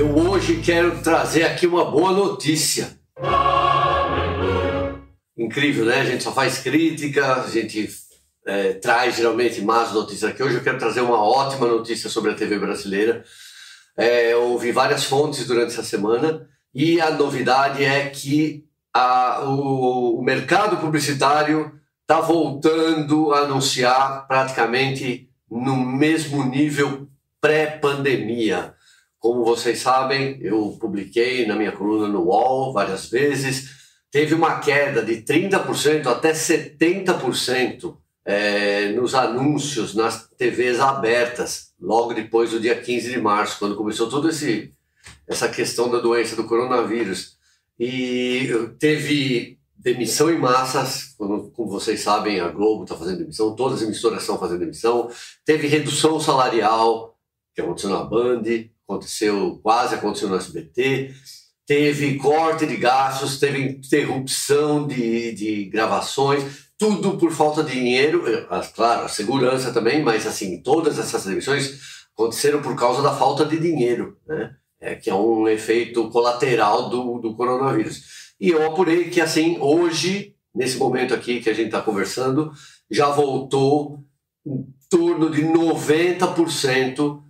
Eu hoje quero trazer aqui uma boa notícia. Incrível, né? A gente só faz crítica, a gente é, traz geralmente más notícias aqui. Hoje eu quero trazer uma ótima notícia sobre a TV brasileira. É, eu ouvi várias fontes durante essa semana e a novidade é que a, o, o mercado publicitário está voltando a anunciar praticamente no mesmo nível pré-pandemia. Como vocês sabem, eu publiquei na minha coluna no UOL várias vezes, teve uma queda de 30% até 70% é, nos anúncios nas TVs abertas, logo depois do dia 15 de março, quando começou toda essa questão da doença do coronavírus. E teve demissão em massas, como vocês sabem, a Globo está fazendo demissão, todas as emissoras estão fazendo demissão. Teve redução salarial, que aconteceu na Band, aconteceu, quase aconteceu no SBT. Teve corte de gastos, teve interrupção de, de gravações, tudo por falta de dinheiro, claro, a segurança também, mas assim, todas essas demissões aconteceram por causa da falta de dinheiro, né? É, que é um efeito colateral do, do coronavírus. E eu apurei que, assim, hoje, nesse momento aqui que a gente está conversando, já voltou em torno de 90%.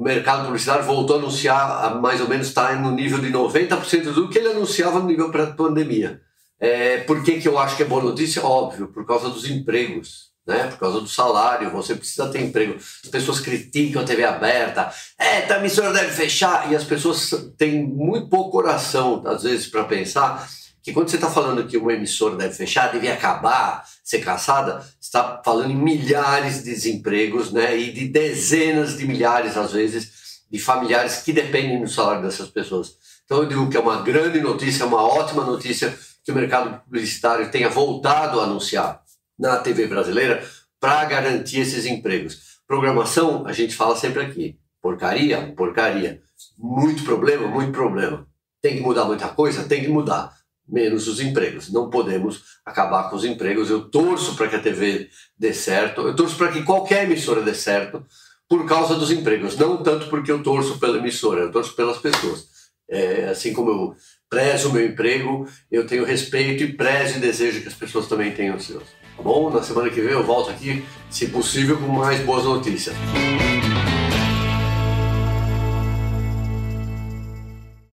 O, mercado publicitário voltou a anunciar, mais ou menos está no nível de 90% do que ele anunciava no nível pré-pandemia. É, por que, que eu acho que é boa notícia? Óbvio, por causa dos empregos. Né? Por causa do salário, você precisa ter emprego. As pessoas criticam a TV aberta, é, a emissora deve fechar, e as pessoas têm muito pouco coração, às vezes, para pensar que quando você está falando que uma emissora deve fechar, deve acabar, ser caçada, está falando em milhares de desempregos, né? E de dezenas de milhares, às vezes, de familiares que dependem do salário dessas pessoas. Então eu digo que é uma grande notícia, uma ótima notícia que o mercado publicitário tenha voltado a anunciar na TV brasileira para garantir esses empregos. Programação, a gente fala sempre aqui. Porcaria, porcaria. Muito problema, muito problema. Tem que mudar muita coisa? Tem que mudar. Menos os empregos. Não podemos acabar com os empregos. Eu torço para que a TV dê certo. Eu torço para que qualquer emissora dê certo por causa dos empregos. Não tanto porque eu torço pela emissora, eu torço pelas pessoas. É, assim como eu prezo o meu emprego, eu tenho respeito e prezo e desejo que as pessoas também tenham os seus. Tá bom? Na semana que vem eu volto aqui, se possível, com mais boas notícias.